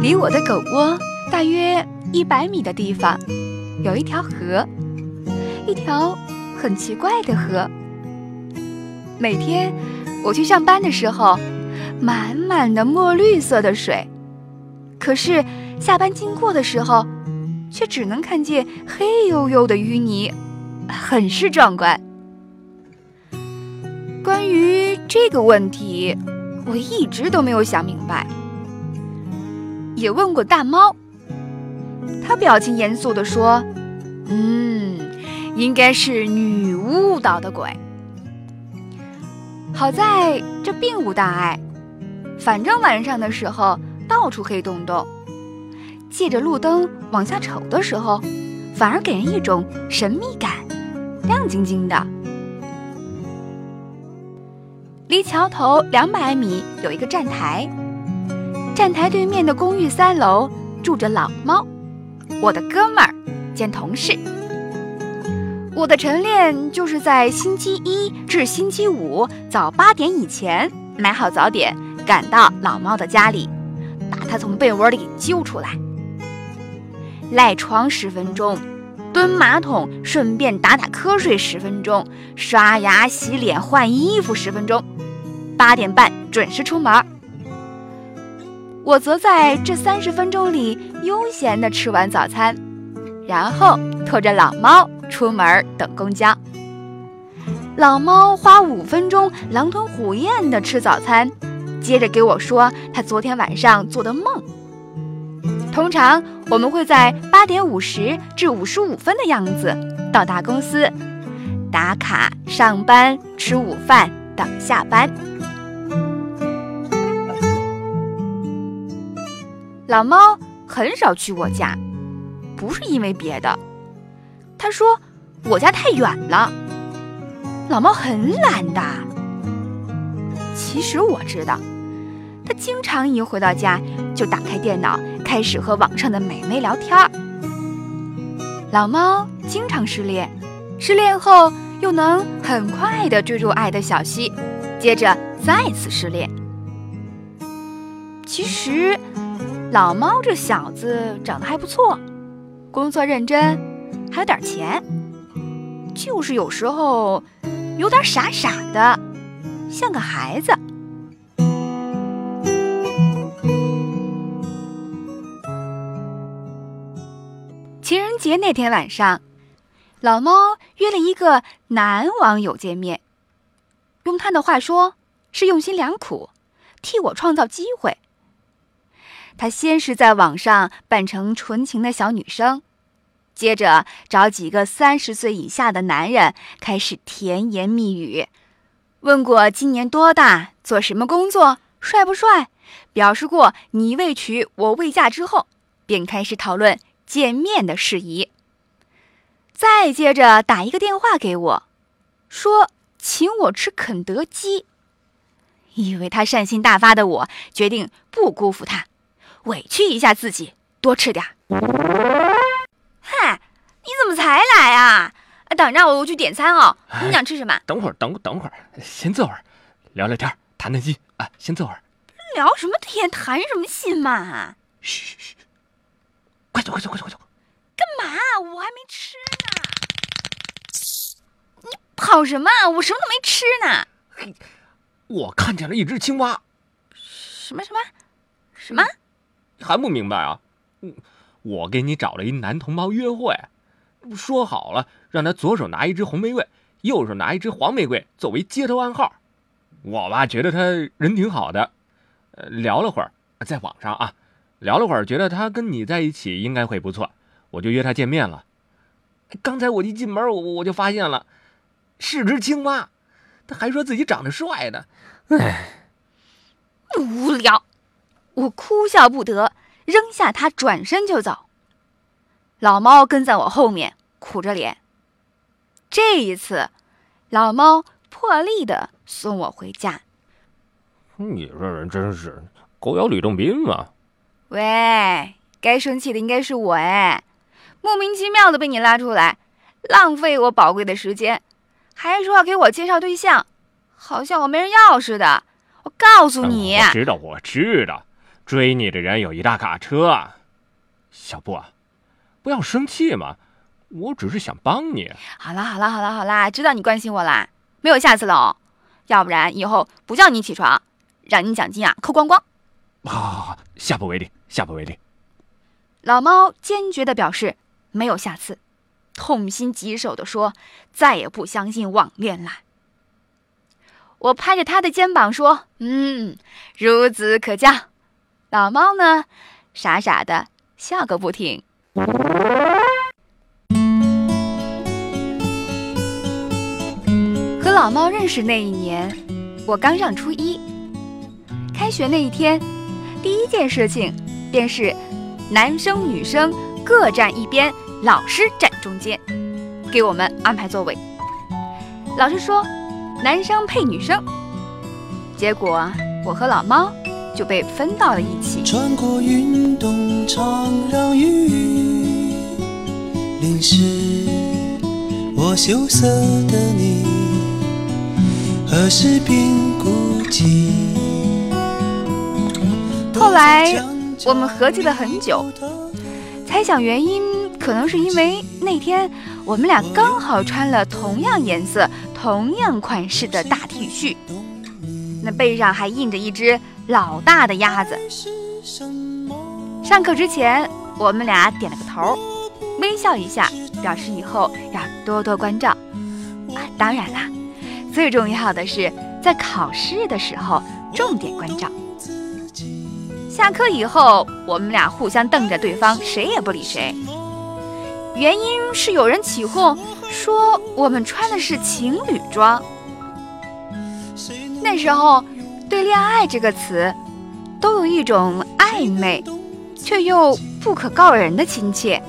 离我的狗窝大约一百米的地方，有一条河，一条很奇怪的河。每天我去上班的时候，满满的墨绿色的水，可是下班经过的时候，却只能看见黑黝黝的淤泥，很是壮观。关于这个问题，我一直都没有想明白。也问过大猫，他表情严肃地说：“嗯，应该是女巫捣的鬼。好在这并无大碍，反正晚上的时候到处黑洞洞，借着路灯往下瞅的时候，反而给人一种神秘感，亮晶晶的。离桥头两百米有一个站台。”站台对面的公寓三楼住着老猫，我的哥们儿兼同事。我的晨练就是在星期一至星期五早八点以前买好早点，赶到老猫的家里，把它从被窝里揪出来，赖床十分钟，蹲马桶，顺便打打瞌睡十分钟，刷牙洗脸换衣服十分钟，八点半准时出门。我则在这三十分钟里悠闲地吃完早餐，然后拖着老猫出门等公交。老猫花五分钟狼吞虎咽地吃早餐，接着给我说他昨天晚上做的梦。通常我们会在八点五十至五十五分的样子到达公司，打卡上班、吃午饭、等下班。老猫很少去我家，不是因为别的。他说我家太远了。老猫很懒的。其实我知道，他经常一回到家就打开电脑，开始和网上的美眉聊天儿。老猫经常失恋，失恋后又能很快的坠入爱的小溪，接着再次失恋。其实。老猫这小子长得还不错，工作认真，还有点钱，就是有时候有点傻傻的，像个孩子。情人节那天晚上，老猫约了一个男网友见面，用他的话说，是用心良苦，替我创造机会。他先是在网上扮成纯情的小女生，接着找几个三十岁以下的男人开始甜言蜜语，问过今年多大、做什么工作、帅不帅，表示过你未娶我未嫁之后，便开始讨论见面的事宜。再接着打一个电话给我，说请我吃肯德基。以为他善心大发的我，决定不辜负他。委屈一下自己，多吃点。嗨，你怎么才来啊？等着我，我去点餐哦。你想吃什么？等会儿，等等会儿，先坐会儿，聊聊天，谈谈心啊。先坐会儿。聊什么天？谈什么心嘛？嘘嘘嘘，快走，快走，快走，快走。干嘛？我还没吃呢。你跑什么？我什么都没吃呢。嘿，我看见了一只青蛙。什么什么什么？还不明白啊？我，我给你找了一男同胞约会，说好了让他左手拿一支红玫瑰，右手拿一支黄玫瑰作为街头暗号。我吧觉得他人挺好的，呃，聊了会儿，在网上啊，聊了会儿，觉得他跟你在一起应该会不错，我就约他见面了。刚才我一进门，我我就发现了，是只青蛙，他还说自己长得帅呢。唉，无聊。我哭笑不得，扔下他，转身就走。老猫跟在我后面，苦着脸。这一次，老猫破例的送我回家。你这人真是狗咬吕洞宾嘛！喂，该生气的应该是我哎，莫名其妙的被你拉出来，浪费我宝贵的时间，还说要给我介绍对象，好像我没人要似的。我告诉你，我知道，我知道。追你的人有一大卡车。小布啊，不要生气嘛，我只是想帮你。好啦好啦好啦好啦，知道你关心我啦，没有下次了哦，要不然以后不叫你起床，让你奖金啊扣光光。好，好，好，下不为例，下不为例。老猫坚决地表示没有下次，痛心疾首地说再也不相信网恋啦。我拍着他的肩膀说：“嗯，孺子可教。”老猫呢，傻傻的笑个不停。和老猫认识那一年，我刚上初一。开学那一天，第一件事情便是男生女生各站一边，老师站中间，给我们安排座位。老师说，男生配女生。结果我和老猫就被分到了一起。穿过运动场，让雨淋湿我羞涩的你，何时变孤寂？后来我们合计了很久，猜想原因可能是因为那天我们俩刚好穿了同样颜色、同样款式的大 T 恤，那背上还印着一只老大的鸭子。上课之前，我们俩点了个头，微笑一下，表示以后要多多关照。啊，当然啦，最重要的是在考试的时候重点关照。下课以后，我们俩互相瞪着对方，谁也不理谁。原因是有人起哄说我们穿的是情侣装。那时候，对“恋爱”这个词，都有一种暧昧，却又不可告人的亲切。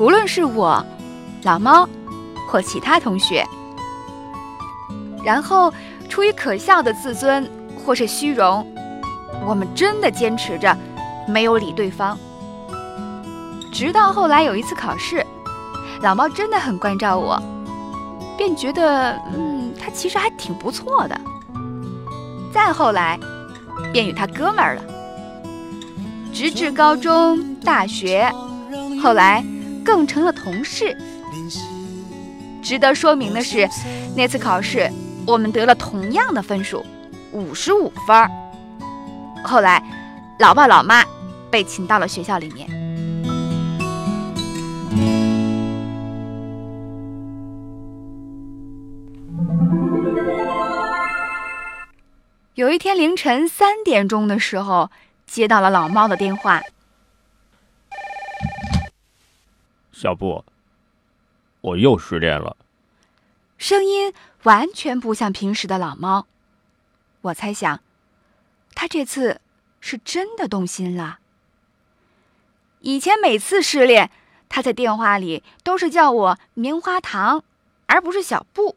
无论是我、老猫，或其他同学，然后出于可笑的自尊或是虚荣。我们真的坚持着，没有理对方。直到后来有一次考试，老猫真的很关照我，便觉得，嗯，他其实还挺不错的。再后来，便与他哥们儿了，直至高中、大学，后来更成了同事。值得说明的是，那次考试我们得了同样的分数，五十五分。后来，老爸老妈被请到了学校里面。有一天凌晨三点钟的时候，接到了老猫的电话。小布，我又失恋了。声音完全不像平时的老猫。我猜想。他这次是真的动心了。以前每次失恋，他在电话里都是叫我棉花糖，而不是小布。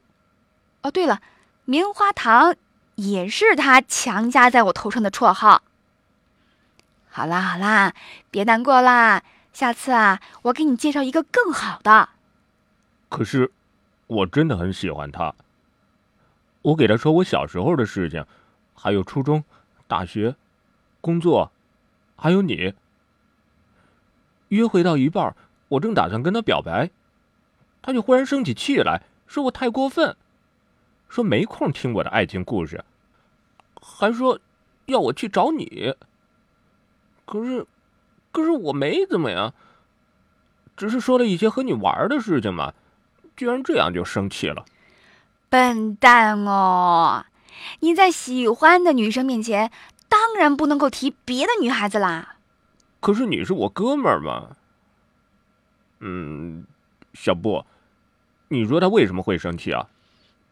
哦，对了，棉花糖也是他强加在我头上的绰号。好啦好啦，别难过啦，下次啊，我给你介绍一个更好的。可是，我真的很喜欢他。我给他说我小时候的事情，还有初中。大学，工作，还有你。约会到一半，我正打算跟他表白，他就忽然生起气来，说我太过分，说没空听我的爱情故事，还说要我去找你。可是，可是我没怎么呀，只是说了一些和你玩的事情嘛，居然这样就生气了，笨蛋哦！你在喜欢的女生面前，当然不能够提别的女孩子啦。可是你是我哥们儿嘛。嗯，小布，你说他为什么会生气啊？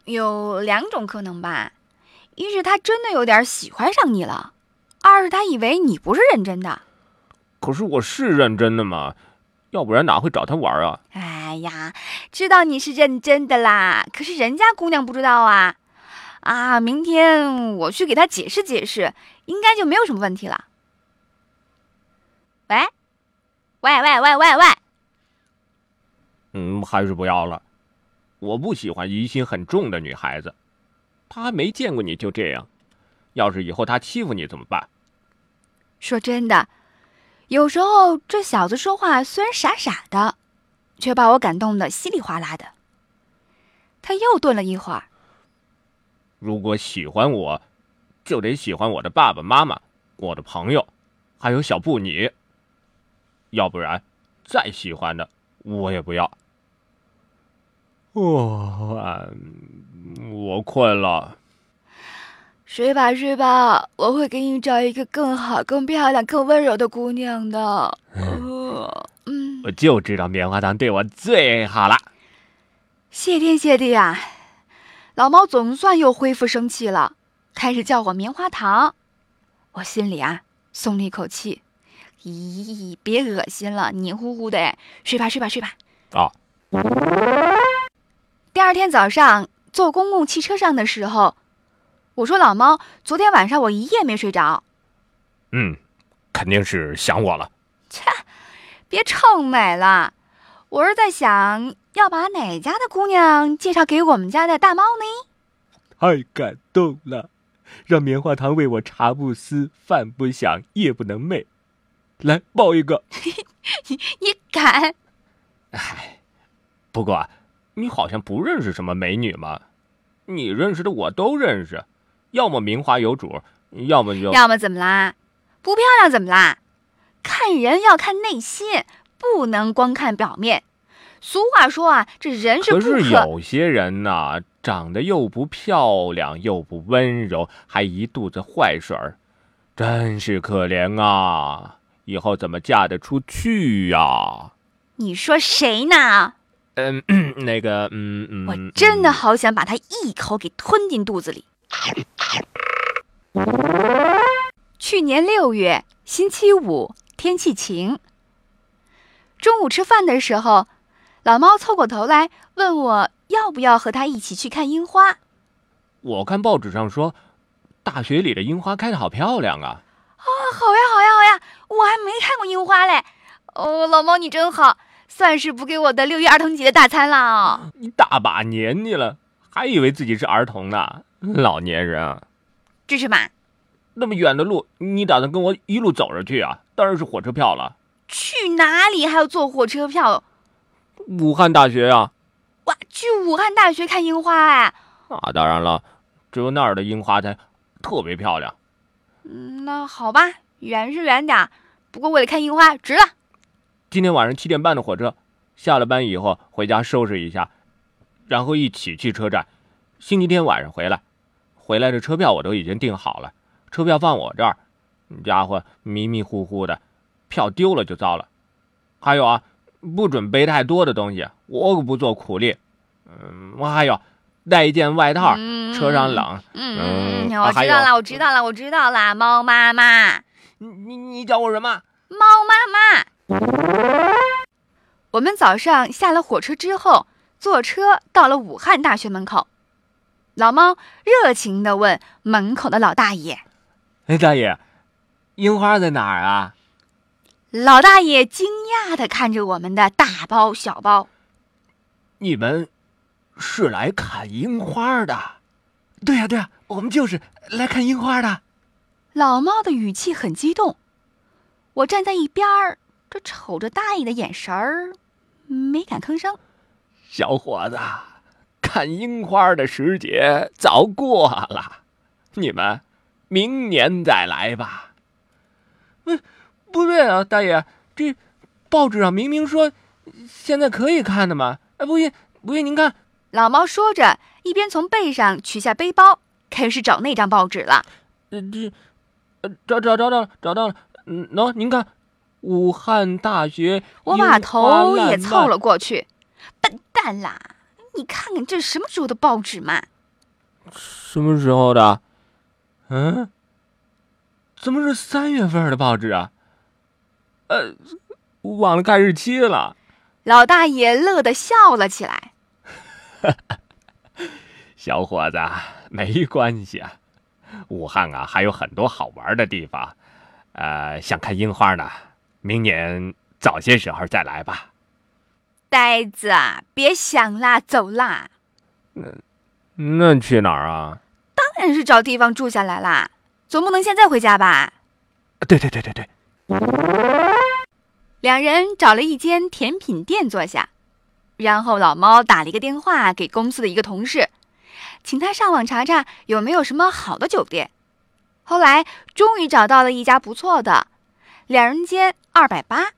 有两种可能吧，一是他真的有点喜欢上你了，二是他以为你不是认真的。可是我是认真的嘛，要不然哪会找他玩啊？哎呀，知道你是认真的啦，可是人家姑娘不知道啊。啊，明天我去给他解释解释，应该就没有什么问题了。喂，喂喂喂喂喂，嗯，还是不要了。我不喜欢疑心很重的女孩子。他还没见过你就这样，要是以后他欺负你怎么办？说真的，有时候这小子说话虽然傻傻的，却把我感动的稀里哗啦的。他又顿了一会儿，如果喜欢我，就得喜欢我的爸爸妈妈、我的朋友，还有小布你。要不然，再喜欢的我也不要。哇，我困了。睡吧睡吧，我会给你找一个更好、更漂亮、更温柔的姑娘的。呃嗯，我就知道棉花糖对我最好了。谢天谢地啊！老猫总算又恢复生气了，开始叫我棉花糖。我心里啊松了一口气。咦，别恶心了，黏糊糊的哎！睡吧睡吧睡吧。啊。第二天早上坐公共汽车上的时候，我说老猫，昨天晚上我一夜没睡着。嗯，肯定是想我了。切，别臭美了，我是在想要把哪家的姑娘介绍给我们家的大猫呢？太感动了，让棉花糖为我茶不思饭不想夜不能寐，来抱一个。你 你敢？哎，不过你好像不认识什么美女嘛，你认识的我都认识，要么名花有主，要么就要么怎么啦？不漂亮怎么啦？看人要看内心，不能光看表面。俗话说啊，这人是不可是有些人呐，长得又不漂亮，又不温柔，还一肚子坏水儿，真是可怜啊！以后怎么嫁得出去呀？你说谁呢？嗯，那个，嗯嗯，我真的好想把它一口给吞进肚子里。去年六月星期五，天气晴。中午吃饭的时候，老猫凑过头来问我要不要和他一起去看樱花。我看报纸上说，大学里的樱花开的好漂亮啊！啊，好呀，好呀，好呀！我还没看过樱花嘞。哦，老猫你真好，算是补给我的六一儿童节的大餐了。你大把年纪了，还以为自己是儿童呢，老年人啊！这是嘛？那么远的路，你打算跟我一路走着去啊？当然是火车票了。去哪里还要坐火车票？武汉大学啊！哇，去武汉大学看樱花哎！啊，当然了，只有那儿的樱花才特别漂亮。嗯，那好吧，远是远点，不过为了看樱花，值了。今天晚上七点半的火车，下了班以后回家收拾一下，然后一起去车站。星期天晚上回来，回来的车票我都已经订好了，车票放我这儿。家伙迷迷糊糊的，票丢了就糟了。还有啊，不准背太多的东西，我可不做苦力。嗯，我还有带一件外套，车上冷。嗯，我知道了，我知道了，我知道了，猫妈妈。你你你叫我什么？猫妈妈。我们早上下了火车之后，坐车到了武汉大学门口。老猫热情地问门口的老大爷：“哎，大爷，樱花在哪儿啊？”老大爷惊讶地看着我们的大包小包：“你们是来看樱花的？”“对呀，对呀，我们就是来看樱花的。”老猫的语气很激动。我站在一边儿。这瞅着大爷的眼神儿，没敢吭声。小伙子，看樱花的时节早过了，你们明年再来吧。不，不对啊，大爷，这报纸上明明说现在可以看的嘛。哎，不信，不信您看。老猫说着，一边从背上取下背包，开始找那张报纸了。呃，这，呃，找找找找找到了。嗯，喏，您看。武汉大学，我把头也凑了过去。笨蛋啦！你看看这是什么时候的报纸嘛？什么时候的？嗯？怎么是三月份的报纸啊？呃，忘了看日期了。老大爷乐得笑了起来。小伙子，没关系啊。武汉啊，还有很多好玩的地方。呃，想看樱花呢。明年早些时候再来吧，呆子啊，别想啦，走啦。那那去哪儿啊？当然是找地方住下来啦，总不能现在回家吧？对对对对对。两人找了一间甜品店坐下，然后老猫打了一个电话给公司的一个同事，请他上网查查有没有什么好的酒店。后来终于找到了一家不错的，两人间二百八。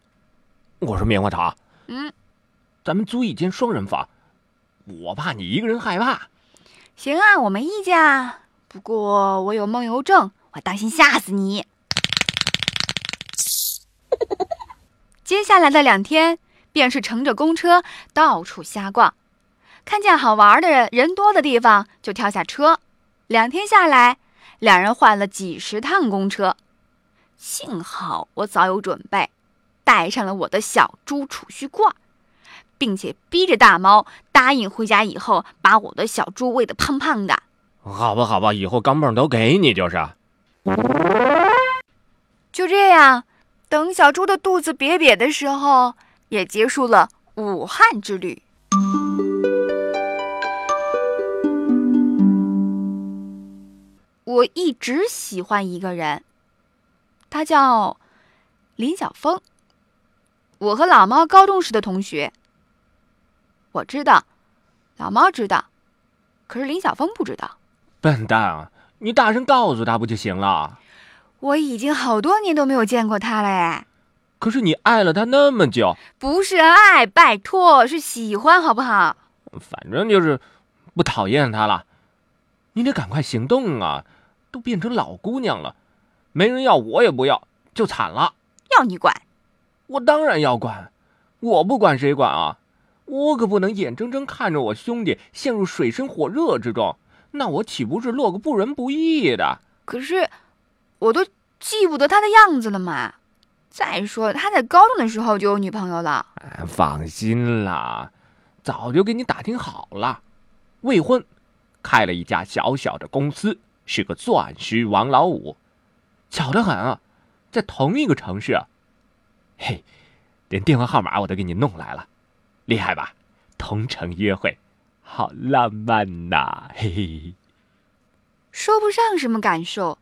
我说棉花糖，嗯，咱们租一间双人房，我怕你一个人害怕。行啊，我没意见啊。不过我有梦游症，我担心吓死你。接下来的两天，便是乘着公车到处瞎逛，看见好玩的人人多的地方就跳下车。两天下来，两人换了几十趟公车。幸好我早有准备，带上了我的小猪储蓄罐，并且逼着大猫答应回家以后把我的小猪喂得胖胖的。好吧，好吧，以后钢镚都给你就是。就这样，等小猪的肚子瘪瘪的时候，也结束了武汉之旅。我一直喜欢一个人，他叫林晓峰。我和老猫高中时的同学。我知道，老猫知道，可是林晓峰不知道。笨蛋啊！你大声告诉他不就行了？我已经好多年都没有见过他了哎。可是你爱了他那么久，不是爱，拜托，是喜欢，好不好？反正就是不讨厌他了。你得赶快行动啊！都变成老姑娘了，没人要，我也不要，就惨了。要你管？我当然要管，我不管谁管啊？我可不能眼睁睁看着我兄弟陷入水深火热之中，那我岂不是落个不仁不义的？可是，我都记不得他的样子了嘛。再说他在高中的时候就有女朋友了。放心啦，早就给你打听好了，未婚，开了一家小小的公司，是个钻石王老五，巧得很啊，在同一个城市啊。嘿，连电话号码我都给你弄来了，厉害吧？同城约会，好浪漫呐！嘿嘿，说不上什么感受，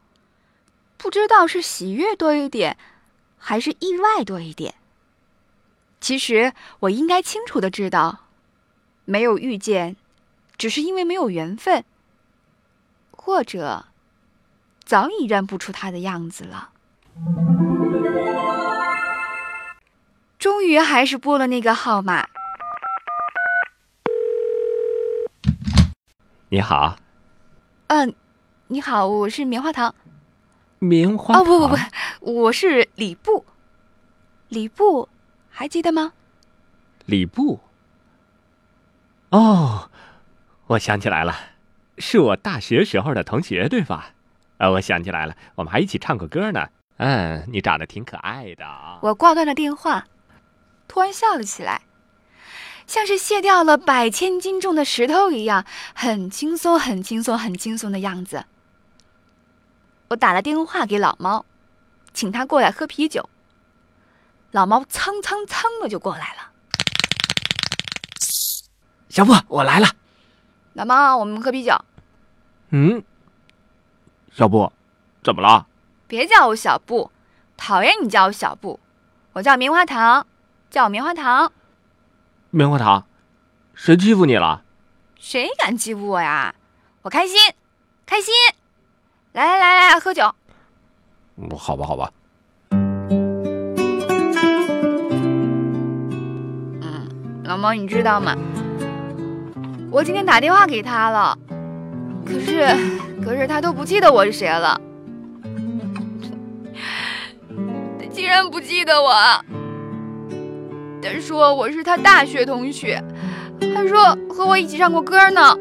不知道是喜悦多一点，还是意外多一点。其实我应该清楚的知道，没有遇见，只是因为没有缘分，或者早已认不出他的样子了。终于还是拨了那个号码。你好，嗯，你好，我是棉花糖。棉花哦，不不不，我是李布。李布，还记得吗？李布。哦，我想起来了，是我大学时候的同学，对吧？啊，我想起来了，我们还一起唱过歌呢。嗯，你长得挺可爱的啊。我挂断了电话，突然笑了起来，像是卸掉了百千斤重的石头一样，很轻松、很轻松、很轻松的样子。我打了电话给老猫，请他过来喝啤酒。老猫蹭蹭蹭的就过来了。小布，我来了。老猫，我们喝啤酒。嗯，小布，怎么了？别叫我小布，讨厌你叫我小布。我叫棉花糖，叫我棉花糖。棉花糖，谁欺负你了？谁敢欺负我呀？我开心，开心。来来来来，喝酒。嗯，好吧，好吧。嗯，老猫，你知道吗？我今天打电话给他了，可是，可是他都不记得我是谁了。他竟然不记得我。他说我是他大学同学，还说和我一起唱过歌呢。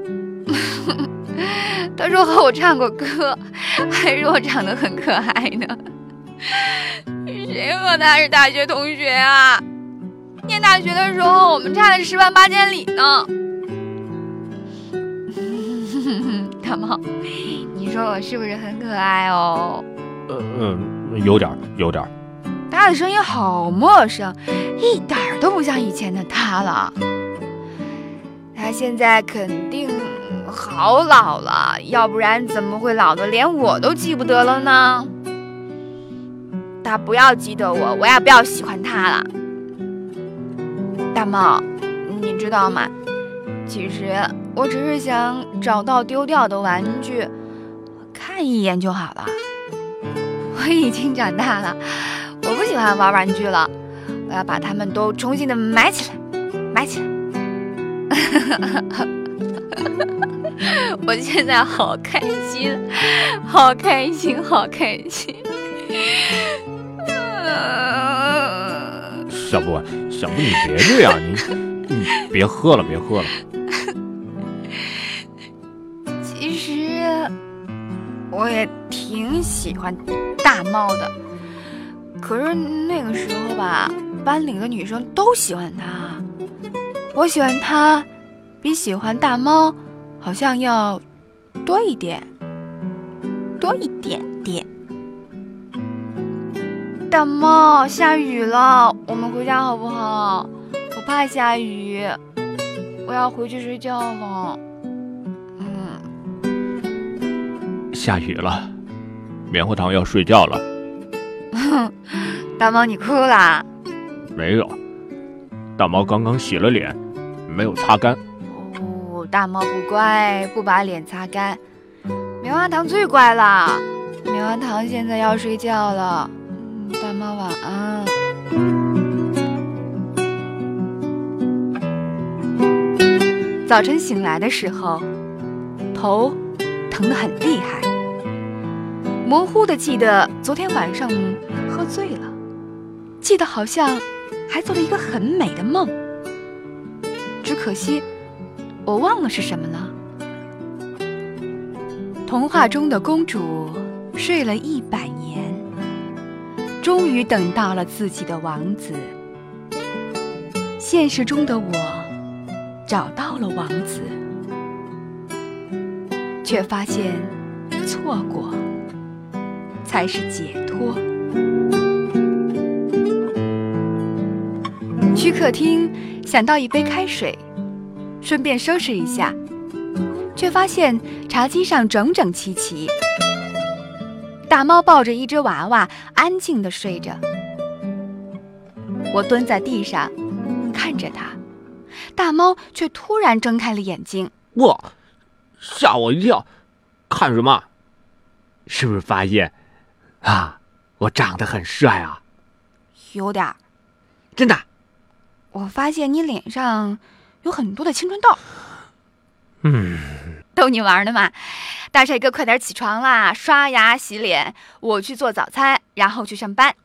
他说和我唱过歌，还说我长得很可爱呢。谁和他是大学同学啊？念大学的时候，我们差了十万八千里呢。大猫，你说我是不是很可爱哦？呃嗯，有点，有点。他的声音好陌生，一点都不像以前的他了。他现在肯定好老了，要不然怎么会老的连我都记不得了呢？他不要记得我，我也不要喜欢他了。大猫，你知道吗？其实我只是想找到丢掉的玩具，看一眼就好了。我已经长大了，我不喜欢玩玩具了，我要把它们都重新的埋起来，埋起来。我现在好开心，好开心，好开心。小布，小布，你别这样，你你别喝了，别喝了。我也挺喜欢大猫的，可是那个时候吧，班里的女生都喜欢它，我喜欢它，比喜欢大猫好像要多一点，多一点点。大猫，下雨了，我们回家好不好？我怕下雨，我要回去睡觉了。下雨了，棉花糖要睡觉了。大猫，你哭啦？没有，大猫刚刚洗了脸，没有擦干。哦，大猫不乖，不把脸擦干。棉花糖最乖了，棉花糖现在要睡觉了。大猫晚安。早晨醒来的时候，头疼得很厉害，模糊的记得昨天晚上喝醉了，记得好像还做了一个很美的梦，只可惜我忘了是什么了。童话中的公主睡了一百年。终于等到了自己的王子。现实中的我找到了王子，却发现错过才是解脱。去客厅想倒一杯开水，顺便收拾一下，却发现茶几上整整齐齐。大猫抱着一只娃娃，安静的睡着。我蹲在地上，看着它，大猫却突然睁开了眼睛。哇，吓我一跳！看什么？是不是发现啊，我长得很帅啊？有点儿。真的。我发现你脸上有很多的青春痘。嗯。逗你玩呢嘛。大帅哥，快点起床啦！刷牙洗脸，我去做早餐，然后去上班。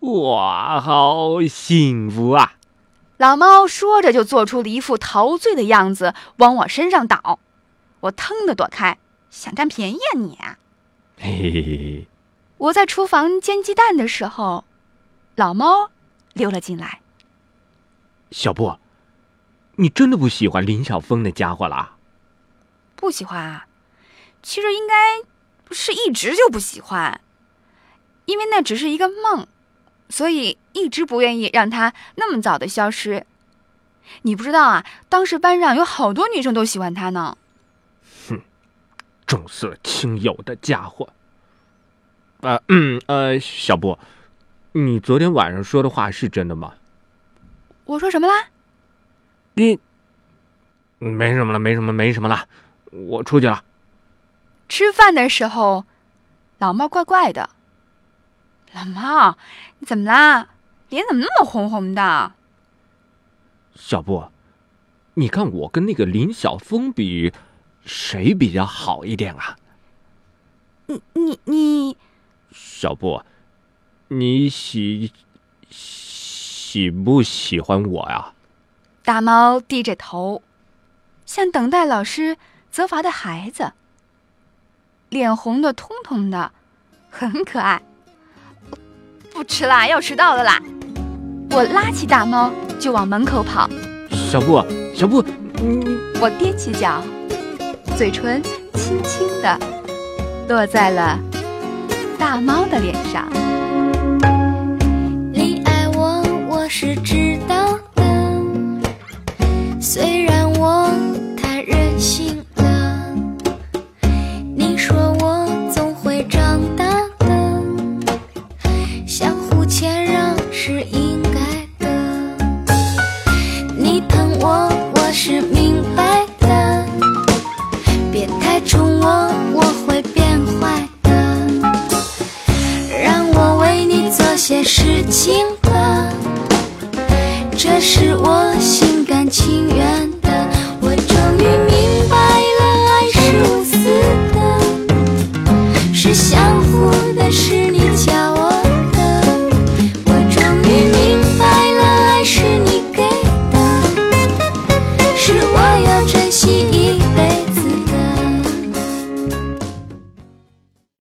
哇，好幸福啊！老猫说着就做出了一副陶醉的样子，往我身上倒。我腾的躲开，想占便宜啊你！嘿嘿嘿！我在厨房煎鸡蛋的时候，老猫溜了进来。小布，你真的不喜欢林晓峰那家伙了？不喜欢啊。其实应该是一直就不喜欢，因为那只是一个梦，所以一直不愿意让他那么早的消失。你不知道啊，当时班上有好多女生都喜欢他呢。哼，重色轻友的家伙。呃嗯呃，小布，你昨天晚上说的话是真的吗？我说什么啦？你没什么了，没什么，没什么了，我出去了。吃饭的时候，老猫怪怪的。老猫，你怎么啦？脸怎么那么红红的？小布，你看我跟那个林晓峰比，谁比较好一点啊？你你你，小布，你喜喜不喜欢我呀？大猫低着头，像等待老师责罚的孩子。脸红的通通的，很可爱。不吃啦，要迟到了啦！我拉起大猫就往门口跑。小布，小布，你……我踮起脚，嘴唇轻轻的落在了大猫的脸上。你爱我我是知道的。虽然我太任性